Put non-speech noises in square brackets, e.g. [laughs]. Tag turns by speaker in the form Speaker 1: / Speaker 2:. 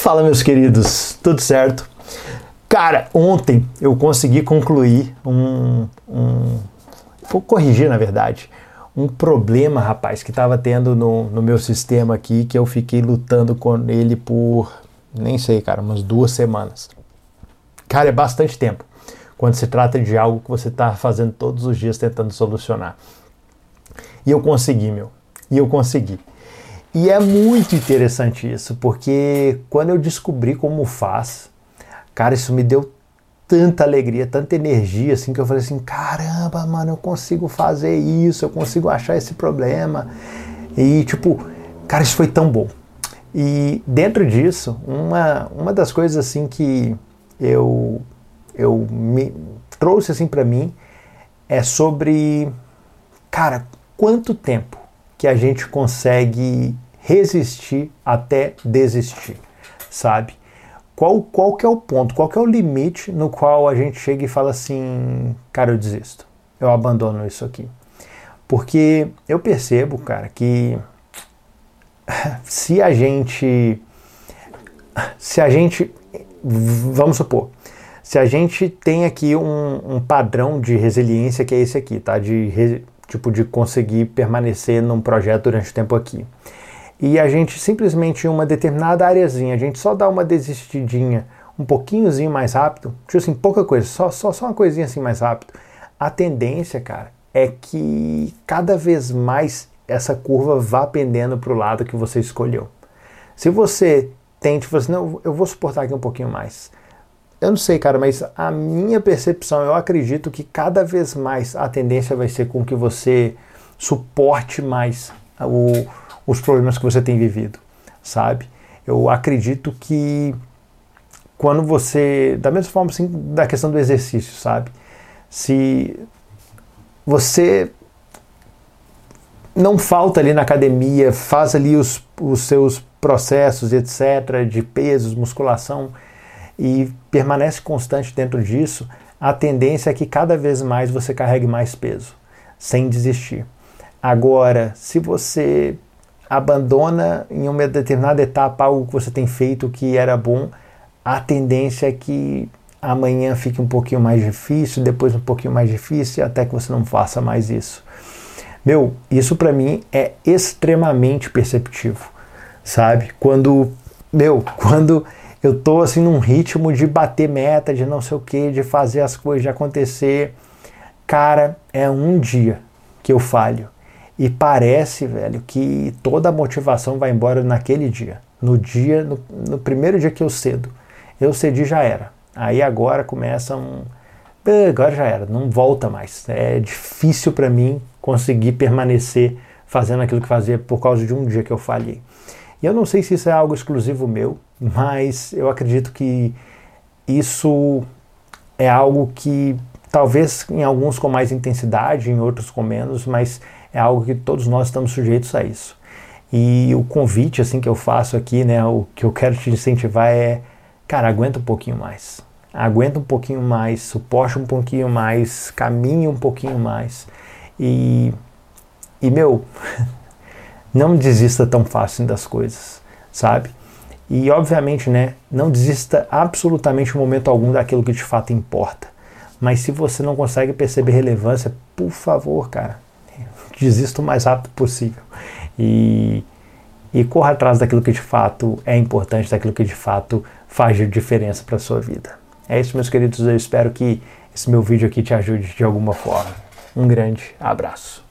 Speaker 1: Fala, meus queridos, tudo certo? Cara, ontem eu consegui concluir um. um vou corrigir, na verdade, um problema, rapaz, que estava tendo no, no meu sistema aqui, que eu fiquei lutando com ele por, nem sei, cara, umas duas semanas. Cara, é bastante tempo quando se trata de algo que você está fazendo todos os dias tentando solucionar. E eu consegui, meu. E eu consegui. E é muito interessante isso, porque quando eu descobri como faz, cara, isso me deu tanta alegria, tanta energia, assim, que eu falei assim, caramba, mano, eu consigo fazer isso, eu consigo achar esse problema. E, tipo, cara, isso foi tão bom. E dentro disso, uma, uma das coisas, assim, que eu, eu me trouxe, assim, para mim, é sobre, cara, quanto tempo que a gente consegue resistir até desistir, sabe? Qual, qual que é o ponto, qual que é o limite no qual a gente chega e fala assim, cara, eu desisto, eu abandono isso aqui. Porque eu percebo, cara, que [laughs] se a gente se a gente vamos supor se a gente tem aqui um, um padrão de resiliência que é esse aqui tá de tipo de conseguir permanecer num projeto durante o tempo aqui. E a gente simplesmente em uma determinada areazinha, a gente só dá uma desistidinha um pouquinhozinho mais rápido, tipo assim, pouca coisa, só, só, só uma coisinha assim mais rápido. A tendência, cara, é que cada vez mais essa curva vá pendendo para o lado que você escolheu. Se você tente, você assim, não, eu vou suportar aqui um pouquinho mais. Eu não sei, cara, mas a minha percepção, eu acredito que cada vez mais a tendência vai ser com que você suporte mais o, os problemas que você tem vivido, sabe? Eu acredito que quando você, da mesma forma assim, da questão do exercício, sabe? Se você não falta ali na academia, faz ali os, os seus processos, etc., de pesos, musculação, e permanece constante dentro disso, a tendência é que cada vez mais você carregue mais peso, sem desistir. Agora, se você abandona em uma determinada etapa algo que você tem feito que era bom, a tendência é que amanhã fique um pouquinho mais difícil, depois um pouquinho mais difícil, até que você não faça mais isso. Meu, isso para mim é extremamente perceptivo, sabe? Quando, meu, [laughs] quando eu tô assim num ritmo de bater meta, de não sei o que, de fazer as coisas acontecer. Cara, é um dia que eu falho. E parece, velho, que toda a motivação vai embora naquele dia. No dia, no, no primeiro dia que eu cedo. Eu cedi já era. Aí agora começa um. Agora já era, não volta mais. É difícil para mim conseguir permanecer fazendo aquilo que fazia por causa de um dia que eu falhei. E eu não sei se isso é algo exclusivo meu, mas eu acredito que isso é algo que talvez em alguns com mais intensidade, em outros com menos, mas é algo que todos nós estamos sujeitos a isso. E o convite assim que eu faço aqui, né, o que eu quero te incentivar é, cara, aguenta um pouquinho mais. Aguenta um pouquinho mais, suporte um pouquinho mais, caminhe um pouquinho mais. E e meu, [laughs] não desista tão fácil das coisas, sabe? E obviamente, né, não desista absolutamente em momento algum daquilo que de fato importa. Mas se você não consegue perceber relevância, por favor, cara, desista o mais rápido possível. E, e corra atrás daquilo que de fato é importante, daquilo que de fato faz diferença para sua vida. É isso, meus queridos. Eu espero que esse meu vídeo aqui te ajude de alguma forma. Um grande abraço.